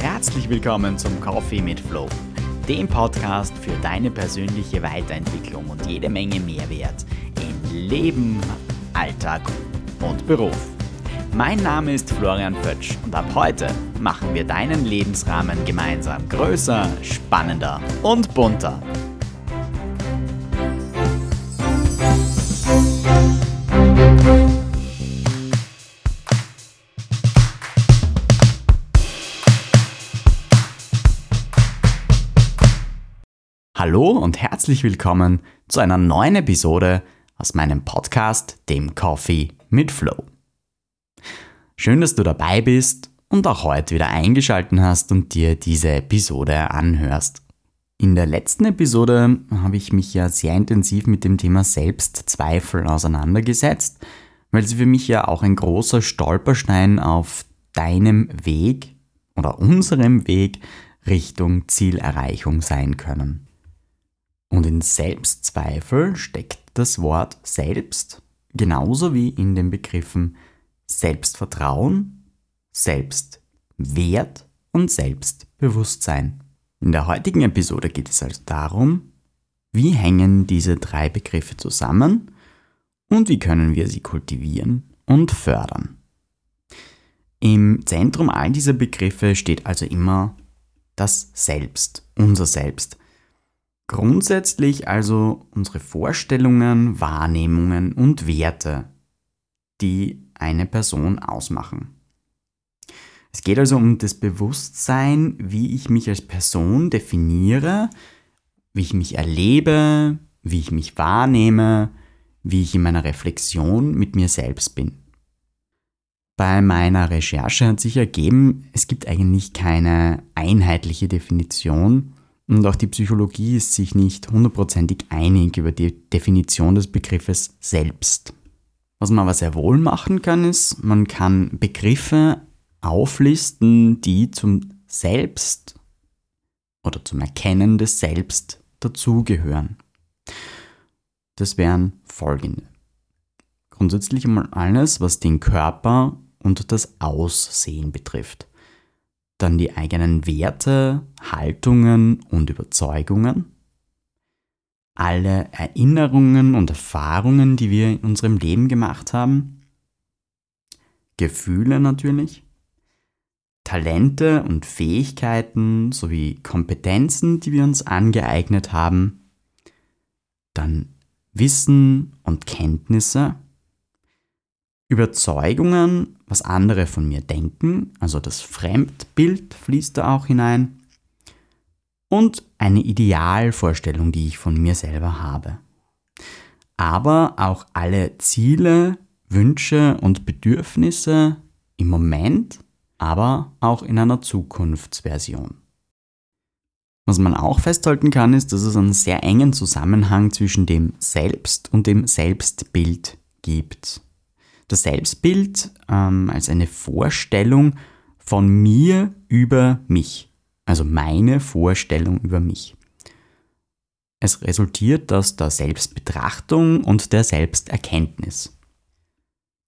Herzlich willkommen zum Coffee mit Flow, dem Podcast für deine persönliche Weiterentwicklung und jede Menge Mehrwert in Leben, Alltag und Beruf. Mein Name ist Florian Pötsch und ab heute machen wir deinen Lebensrahmen gemeinsam größer, spannender und bunter. Hallo und herzlich willkommen zu einer neuen Episode aus meinem Podcast, dem Coffee mit Flow. Schön, dass du dabei bist und auch heute wieder eingeschalten hast und dir diese Episode anhörst. In der letzten Episode habe ich mich ja sehr intensiv mit dem Thema Selbstzweifel auseinandergesetzt, weil sie für mich ja auch ein großer Stolperstein auf deinem Weg oder unserem Weg Richtung Zielerreichung sein können. Und in Selbstzweifel steckt das Wort selbst genauso wie in den Begriffen Selbstvertrauen, Selbstwert und Selbstbewusstsein. In der heutigen Episode geht es also darum, wie hängen diese drei Begriffe zusammen und wie können wir sie kultivieren und fördern. Im Zentrum all dieser Begriffe steht also immer das Selbst, unser Selbst, Grundsätzlich also unsere Vorstellungen, Wahrnehmungen und Werte, die eine Person ausmachen. Es geht also um das Bewusstsein, wie ich mich als Person definiere, wie ich mich erlebe, wie ich mich wahrnehme, wie ich in meiner Reflexion mit mir selbst bin. Bei meiner Recherche hat sich ergeben, es gibt eigentlich keine einheitliche Definition und auch die Psychologie ist sich nicht hundertprozentig einig über die Definition des Begriffes selbst. Was man aber sehr wohl machen kann, ist, man kann Begriffe auflisten, die zum Selbst oder zum Erkennen des Selbst dazugehören. Das wären folgende. Grundsätzlich einmal alles, was den Körper und das Aussehen betrifft dann die eigenen Werte, Haltungen und Überzeugungen, alle Erinnerungen und Erfahrungen, die wir in unserem Leben gemacht haben, Gefühle natürlich, Talente und Fähigkeiten sowie Kompetenzen, die wir uns angeeignet haben, dann Wissen und Kenntnisse, Überzeugungen, was andere von mir denken, also das Fremdbild fließt da auch hinein, und eine Idealvorstellung, die ich von mir selber habe. Aber auch alle Ziele, Wünsche und Bedürfnisse im Moment, aber auch in einer Zukunftsversion. Was man auch festhalten kann, ist, dass es einen sehr engen Zusammenhang zwischen dem Selbst und dem Selbstbild gibt das Selbstbild ähm, als eine Vorstellung von mir über mich. Also meine Vorstellung über mich. Es resultiert aus der Selbstbetrachtung und der Selbsterkenntnis.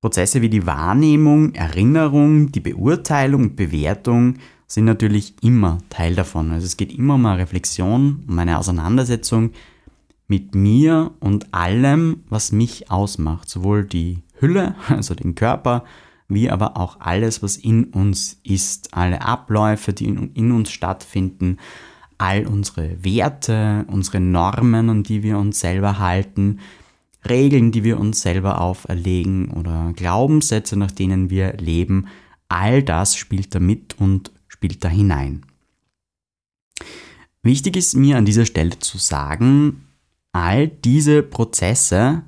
Prozesse wie die Wahrnehmung, Erinnerung, die Beurteilung und Bewertung sind natürlich immer Teil davon. Also es geht immer um eine Reflexion, um eine Auseinandersetzung mit mir und allem, was mich ausmacht. Sowohl die Hülle, also den Körper, wie aber auch alles, was in uns ist, alle Abläufe, die in, uns stattfinden, all unsere Werte, unsere Normen, an die wir uns selber halten, Regeln, die wir uns selber auferlegen oder Glaubenssätze, nach denen wir leben, all das spielt da mit und spielt da hinein. Wichtig ist mir an dieser Stelle zu sagen, all diese Prozesse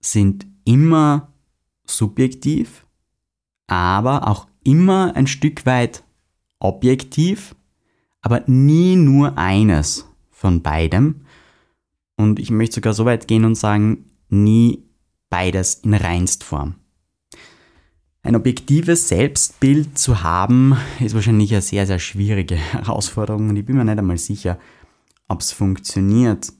sind immer subjektiv, aber auch immer ein Stück weit objektiv, aber nie nur eines von beidem. Und ich möchte sogar so weit gehen und sagen, nie beides in Reinstform. Ein objektives Selbstbild zu haben, ist wahrscheinlich eine sehr, sehr schwierige Herausforderung und ich bin mir nicht einmal sicher, ob es funktioniert.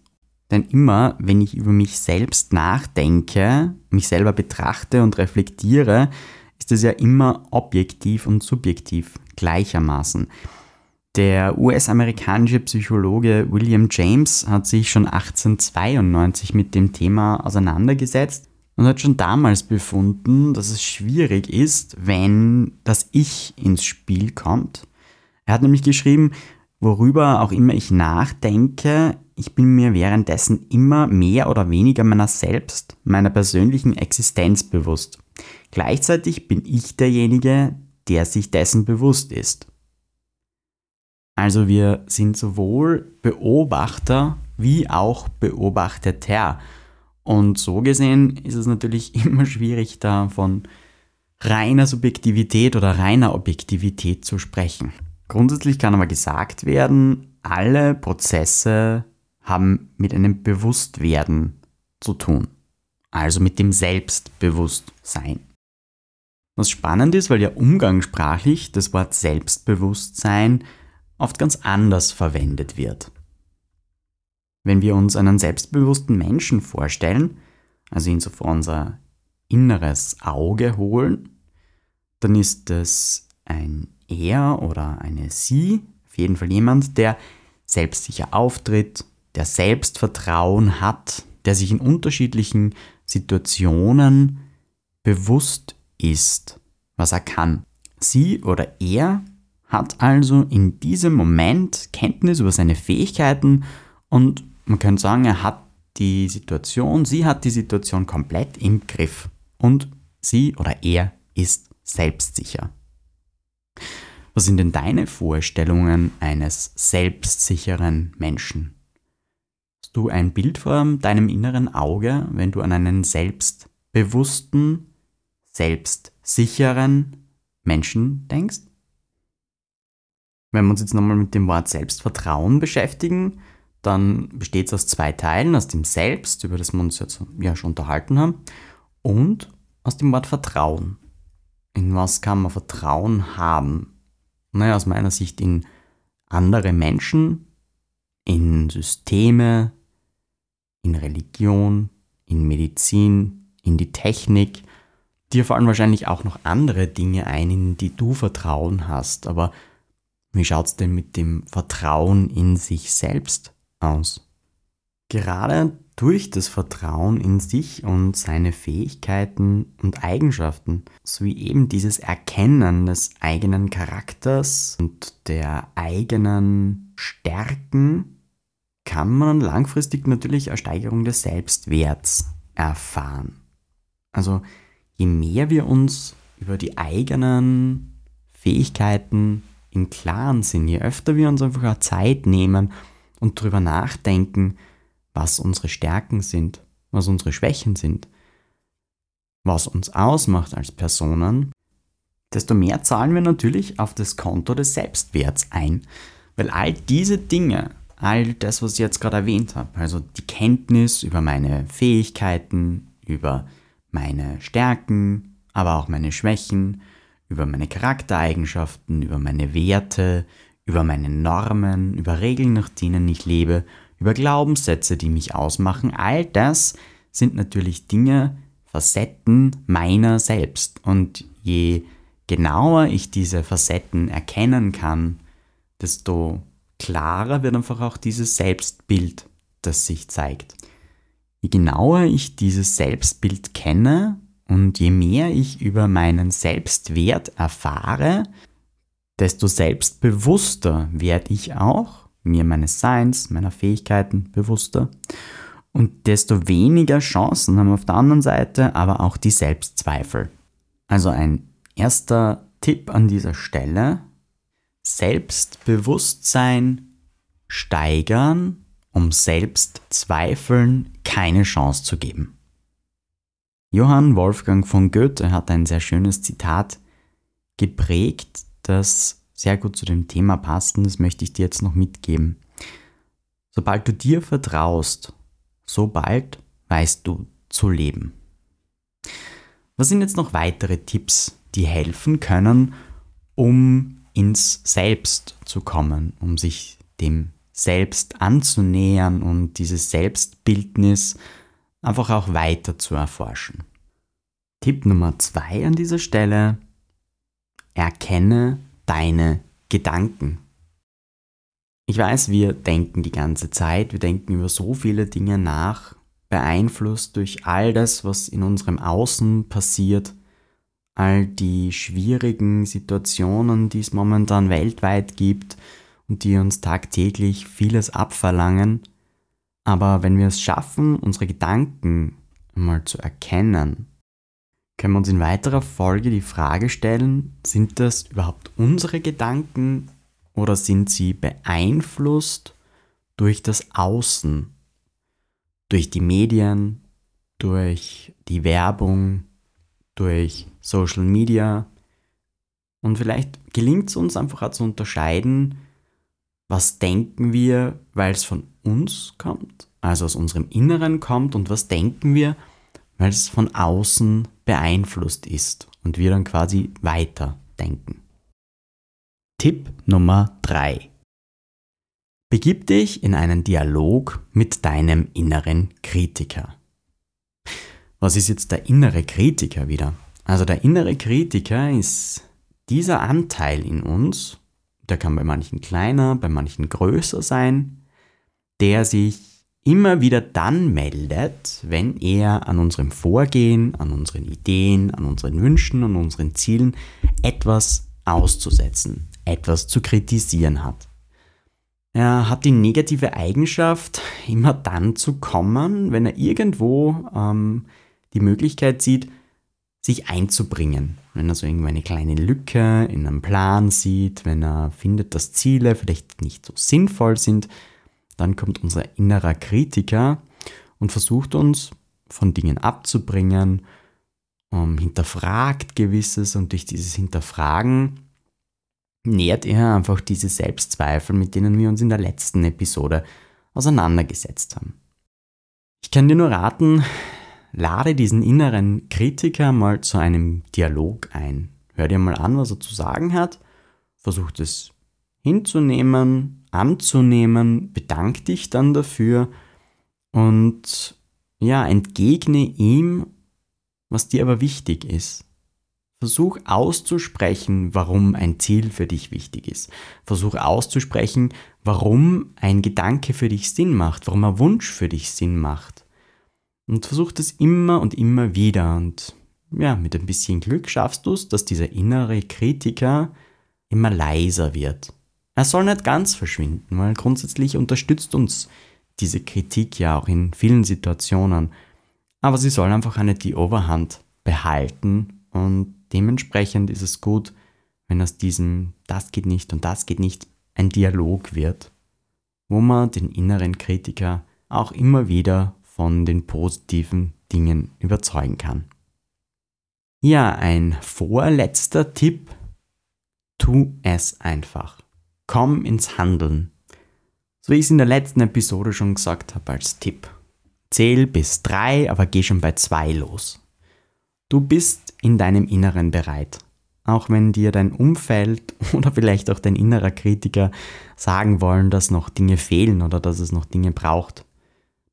Denn immer, wenn ich über mich selbst nachdenke, mich selber betrachte und reflektiere, ist es ja immer objektiv und subjektiv gleichermaßen. Der US-amerikanische Psychologe William James hat sich schon 1892 mit dem Thema auseinandergesetzt und hat schon damals befunden, dass es schwierig ist, wenn das Ich ins Spiel kommt. Er hat nämlich geschrieben, worüber auch immer ich nachdenke, ich bin mir währenddessen immer mehr oder weniger meiner selbst, meiner persönlichen Existenz bewusst. Gleichzeitig bin ich derjenige, der sich dessen bewusst ist. Also wir sind sowohl Beobachter wie auch Beobachteter. Und so gesehen ist es natürlich immer schwierig, da von reiner Subjektivität oder reiner Objektivität zu sprechen. Grundsätzlich kann aber gesagt werden, alle Prozesse haben mit einem Bewusstwerden zu tun. Also mit dem Selbstbewusstsein. Was spannend ist, weil ja umgangssprachlich das Wort Selbstbewusstsein oft ganz anders verwendet wird. Wenn wir uns einen selbstbewussten Menschen vorstellen, also ihn so vor unser inneres Auge holen, dann ist es ein er oder eine sie, auf jeden Fall jemand, der selbstsicher auftritt, der Selbstvertrauen hat, der sich in unterschiedlichen Situationen bewusst ist, was er kann. Sie oder er hat also in diesem Moment Kenntnis über seine Fähigkeiten und man könnte sagen, er hat die Situation, sie hat die Situation komplett im Griff und sie oder er ist selbstsicher. Was sind denn deine Vorstellungen eines selbstsicheren Menschen? Du ein Bild vor deinem inneren Auge, wenn du an einen selbstbewussten, selbstsicheren Menschen denkst? Wenn wir uns jetzt nochmal mit dem Wort Selbstvertrauen beschäftigen, dann besteht es aus zwei Teilen, aus dem Selbst, über das wir uns jetzt ja schon unterhalten haben, und aus dem Wort Vertrauen. In was kann man Vertrauen haben? Naja, aus meiner Sicht in andere Menschen, in Systeme, in Religion, in Medizin, in die Technik. Dir fallen wahrscheinlich auch noch andere Dinge ein, in die du Vertrauen hast, aber wie schaut es denn mit dem Vertrauen in sich selbst aus? Gerade durch das Vertrauen in sich und seine Fähigkeiten und Eigenschaften sowie eben dieses Erkennen des eigenen Charakters und der eigenen Stärken kann man langfristig natürlich eine Steigerung des Selbstwerts erfahren. Also je mehr wir uns über die eigenen Fähigkeiten im Klaren sind, je öfter wir uns einfach auch Zeit nehmen und darüber nachdenken, was unsere Stärken sind, was unsere Schwächen sind, was uns ausmacht als Personen, desto mehr zahlen wir natürlich auf das Konto des Selbstwerts ein. Weil all diese Dinge, all das, was ich jetzt gerade erwähnt habe, also die Kenntnis über meine Fähigkeiten, über meine Stärken, aber auch meine Schwächen, über meine Charaktereigenschaften, über meine Werte, über meine Normen, über Regeln, nach denen ich lebe, über Glaubenssätze, die mich ausmachen. All das sind natürlich Dinge, Facetten meiner selbst. Und je genauer ich diese Facetten erkennen kann, desto klarer wird einfach auch dieses Selbstbild, das sich zeigt. Je genauer ich dieses Selbstbild kenne, und je mehr ich über meinen Selbstwert erfahre, desto selbstbewusster werde ich auch, mir meines Seins, meiner Fähigkeiten bewusster. Und desto weniger Chancen haben auf der anderen Seite aber auch die Selbstzweifel. Also ein erster Tipp an dieser Stelle, Selbstbewusstsein steigern, um Selbstzweifeln keine Chance zu geben. Johann Wolfgang von Goethe hat ein sehr schönes Zitat geprägt, das sehr gut zu dem Thema passt und das möchte ich dir jetzt noch mitgeben. Sobald du dir vertraust, sobald weißt du zu leben. Was sind jetzt noch weitere Tipps, die helfen können, um ins Selbst zu kommen, um sich dem Selbst anzunähern und dieses Selbstbildnis einfach auch weiter zu erforschen. Tipp Nummer zwei an dieser Stelle, erkenne deine Gedanken. Ich weiß, wir denken die ganze Zeit, wir denken über so viele Dinge nach, beeinflusst durch all das, was in unserem Außen passiert, all die schwierigen Situationen, die es momentan weltweit gibt und die uns tagtäglich vieles abverlangen. Aber wenn wir es schaffen, unsere Gedanken mal zu erkennen, können wir uns in weiterer Folge die Frage stellen, sind das überhaupt unsere Gedanken oder sind sie beeinflusst durch das Außen, durch die Medien, durch die Werbung, durch Social Media? Und vielleicht gelingt es uns einfach auch zu unterscheiden, was denken wir, weil es von uns kommt, also aus unserem Inneren kommt, und was denken wir, weil es von außen beeinflusst ist und wir dann quasi weiterdenken. Tipp Nummer 3. Begib dich in einen Dialog mit deinem inneren Kritiker. Was ist jetzt der innere Kritiker wieder? Also der innere Kritiker ist dieser Anteil in uns, der kann bei manchen kleiner, bei manchen größer sein, der sich immer wieder dann meldet, wenn er an unserem Vorgehen, an unseren Ideen, an unseren Wünschen, an unseren Zielen etwas auszusetzen, etwas zu kritisieren hat. Er hat die negative Eigenschaft, immer dann zu kommen, wenn er irgendwo ähm, die Möglichkeit sieht, sich einzubringen. Wenn er so irgendwo eine kleine Lücke in einem Plan sieht, wenn er findet, dass Ziele vielleicht nicht so sinnvoll sind, dann kommt unser innerer Kritiker und versucht uns von Dingen abzubringen, um, hinterfragt gewisses und durch dieses Hinterfragen nährt er einfach diese Selbstzweifel, mit denen wir uns in der letzten Episode auseinandergesetzt haben. Ich kann dir nur raten, lade diesen inneren Kritiker mal zu einem Dialog ein. Hör dir mal an, was er zu sagen hat, versucht es hinzunehmen, anzunehmen, bedank dich dann dafür und ja, entgegne ihm, was dir aber wichtig ist. Versuch auszusprechen, warum ein Ziel für dich wichtig ist. Versuch auszusprechen, warum ein Gedanke für dich Sinn macht, warum ein Wunsch für dich Sinn macht. Und versuch das immer und immer wieder. Und ja, mit ein bisschen Glück schaffst du es, dass dieser innere Kritiker immer leiser wird. Er soll nicht ganz verschwinden, weil grundsätzlich unterstützt uns diese Kritik ja auch in vielen Situationen. Aber sie soll einfach eine die Oberhand behalten und dementsprechend ist es gut, wenn aus diesem das geht nicht und das geht nicht ein Dialog wird, wo man den inneren Kritiker auch immer wieder von den positiven Dingen überzeugen kann. Ja, ein vorletzter Tipp, tu es einfach komm ins Handeln. So wie ich es in der letzten Episode schon gesagt habe als Tipp. Zähl bis drei, aber geh schon bei zwei los. Du bist in deinem Inneren bereit. Auch wenn dir dein Umfeld oder vielleicht auch dein innerer Kritiker sagen wollen, dass noch Dinge fehlen oder dass es noch Dinge braucht.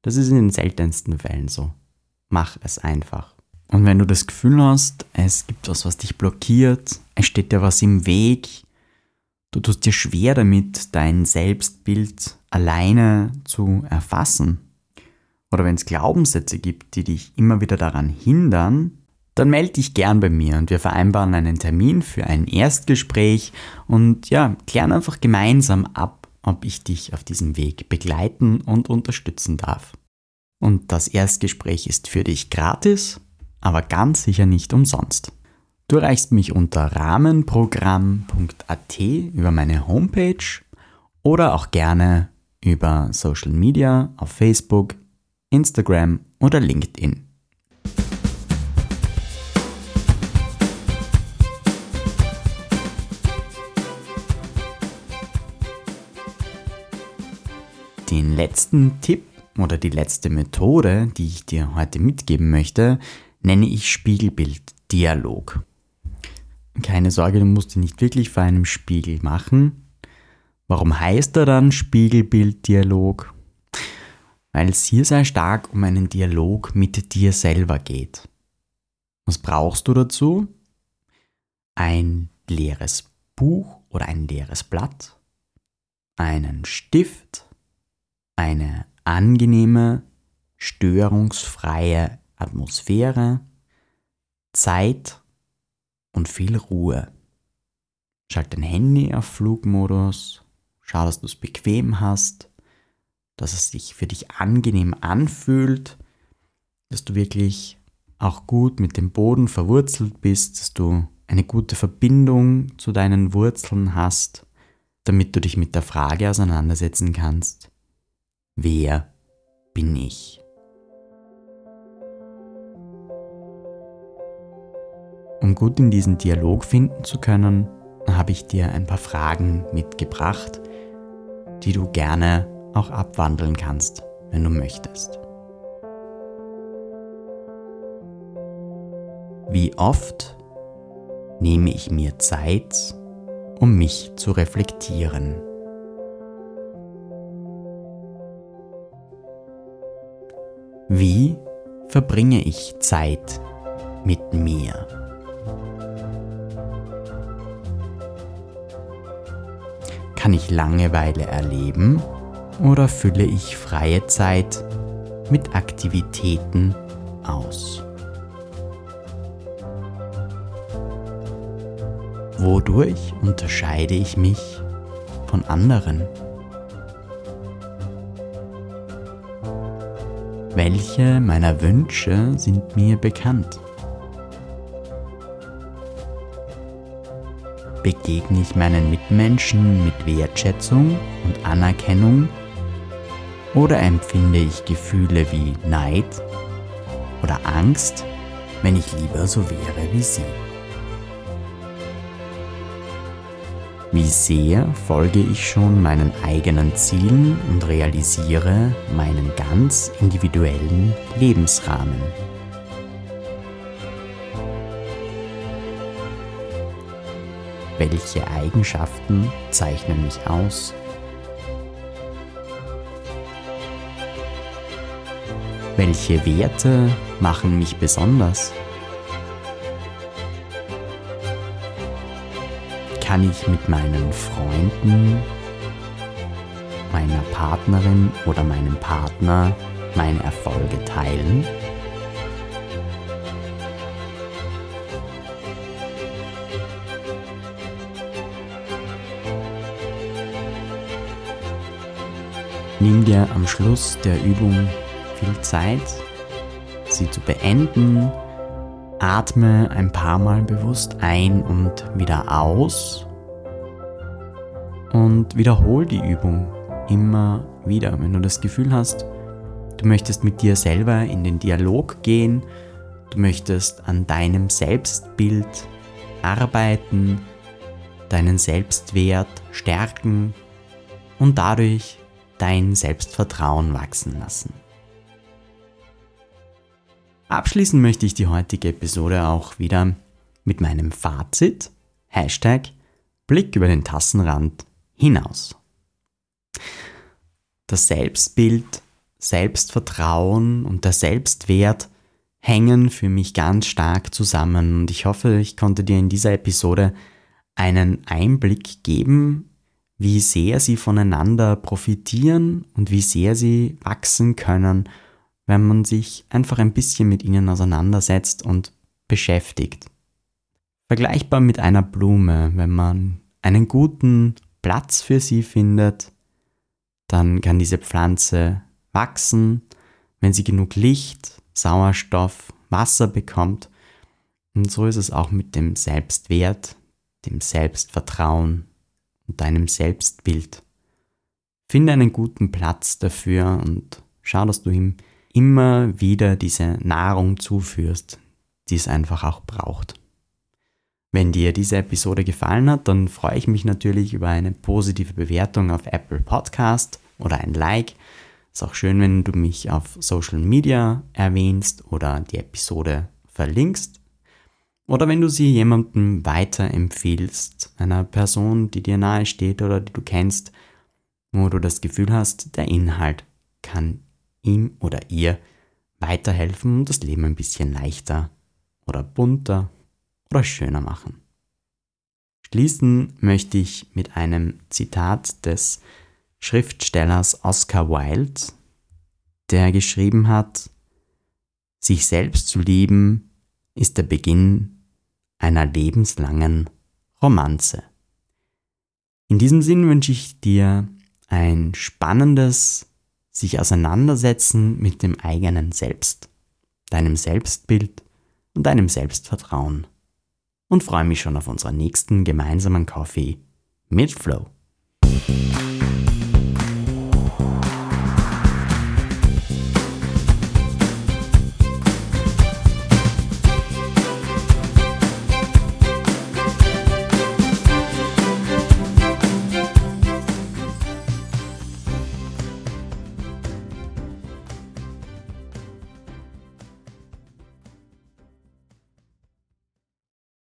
Das ist in den seltensten Fällen so. Mach es einfach. Und wenn du das Gefühl hast, es gibt was, was dich blockiert, es steht dir was im Weg, Du tust dir schwer damit, dein Selbstbild alleine zu erfassen. Oder wenn es Glaubenssätze gibt, die dich immer wieder daran hindern, dann melde dich gern bei mir und wir vereinbaren einen Termin für ein Erstgespräch und ja, klären einfach gemeinsam ab, ob ich dich auf diesem Weg begleiten und unterstützen darf. Und das Erstgespräch ist für dich gratis, aber ganz sicher nicht umsonst. Du erreichst mich unter rahmenprogramm.at über meine Homepage oder auch gerne über Social Media auf Facebook, Instagram oder LinkedIn. Letzten Tipp oder die letzte Methode, die ich dir heute mitgeben möchte, nenne ich Spiegelbilddialog. Keine Sorge, du musst ihn nicht wirklich vor einem Spiegel machen. Warum heißt er dann Spiegelbilddialog? Weil es hier sehr stark um einen Dialog mit dir selber geht. Was brauchst du dazu? Ein leeres Buch oder ein leeres Blatt, einen Stift, eine angenehme, störungsfreie Atmosphäre, Zeit und viel Ruhe. Schalt dein Handy auf Flugmodus, schau, dass du es bequem hast, dass es sich für dich angenehm anfühlt, dass du wirklich auch gut mit dem Boden verwurzelt bist, dass du eine gute Verbindung zu deinen Wurzeln hast, damit du dich mit der Frage auseinandersetzen kannst, wer bin ich? Um gut in diesen Dialog finden zu können, habe ich dir ein paar Fragen mitgebracht, die du gerne auch abwandeln kannst, wenn du möchtest. Wie oft nehme ich mir Zeit, um mich zu reflektieren? Wie verbringe ich Zeit mit mir? Kann ich Langeweile erleben oder fülle ich freie Zeit mit Aktivitäten aus? Wodurch unterscheide ich mich von anderen? Welche meiner Wünsche sind mir bekannt? Begegne ich meinen Mitmenschen mit Wertschätzung und Anerkennung oder empfinde ich Gefühle wie Neid oder Angst, wenn ich lieber so wäre wie sie? Wie sehr folge ich schon meinen eigenen Zielen und realisiere meinen ganz individuellen Lebensrahmen? Welche Eigenschaften zeichnen mich aus? Welche Werte machen mich besonders? Kann ich mit meinen Freunden, meiner Partnerin oder meinem Partner meine Erfolge teilen? Nimm dir am Schluss der Übung viel Zeit, sie zu beenden Atme ein paar Mal bewusst ein und wieder aus und wiederhol die Übung immer wieder. Wenn du das Gefühl hast, du möchtest mit dir selber in den Dialog gehen, du möchtest an deinem Selbstbild arbeiten, deinen Selbstwert stärken und dadurch dein Selbstvertrauen wachsen lassen. Abschließen möchte ich die heutige Episode auch wieder mit meinem Fazit, Hashtag Blick über den Tassenrand hinaus. Das Selbstbild, Selbstvertrauen und der Selbstwert hängen für mich ganz stark zusammen und ich hoffe, ich konnte dir in dieser Episode einen Einblick geben, wie sehr sie voneinander profitieren und wie sehr sie wachsen können wenn man sich einfach ein bisschen mit ihnen auseinandersetzt und beschäftigt. Vergleichbar mit einer Blume, wenn man einen guten Platz für sie findet, dann kann diese Pflanze wachsen, wenn sie genug Licht, Sauerstoff, Wasser bekommt. Und so ist es auch mit dem Selbstwert, dem Selbstvertrauen und deinem Selbstbild. Finde einen guten Platz dafür und schau, dass du ihm immer wieder diese Nahrung zuführst, die es einfach auch braucht. Wenn dir diese Episode gefallen hat, dann freue ich mich natürlich über eine positive Bewertung auf Apple Podcast oder ein Like. Ist auch schön, wenn du mich auf Social Media erwähnst oder die Episode verlinkst. Oder wenn du sie jemandem weiterempfiehlst, einer Person, die dir nahe steht oder die du kennst, wo du das Gefühl hast, der Inhalt kann ihm oder ihr weiterhelfen und das Leben ein bisschen leichter oder bunter oder schöner machen. Schließen möchte ich mit einem Zitat des Schriftstellers Oscar Wilde, der geschrieben hat, sich selbst zu lieben ist der Beginn einer lebenslangen Romanze. In diesem Sinn wünsche ich dir ein spannendes sich auseinandersetzen mit dem eigenen Selbst, deinem Selbstbild und deinem Selbstvertrauen und freue mich schon auf unseren nächsten gemeinsamen Kaffee mit Flow.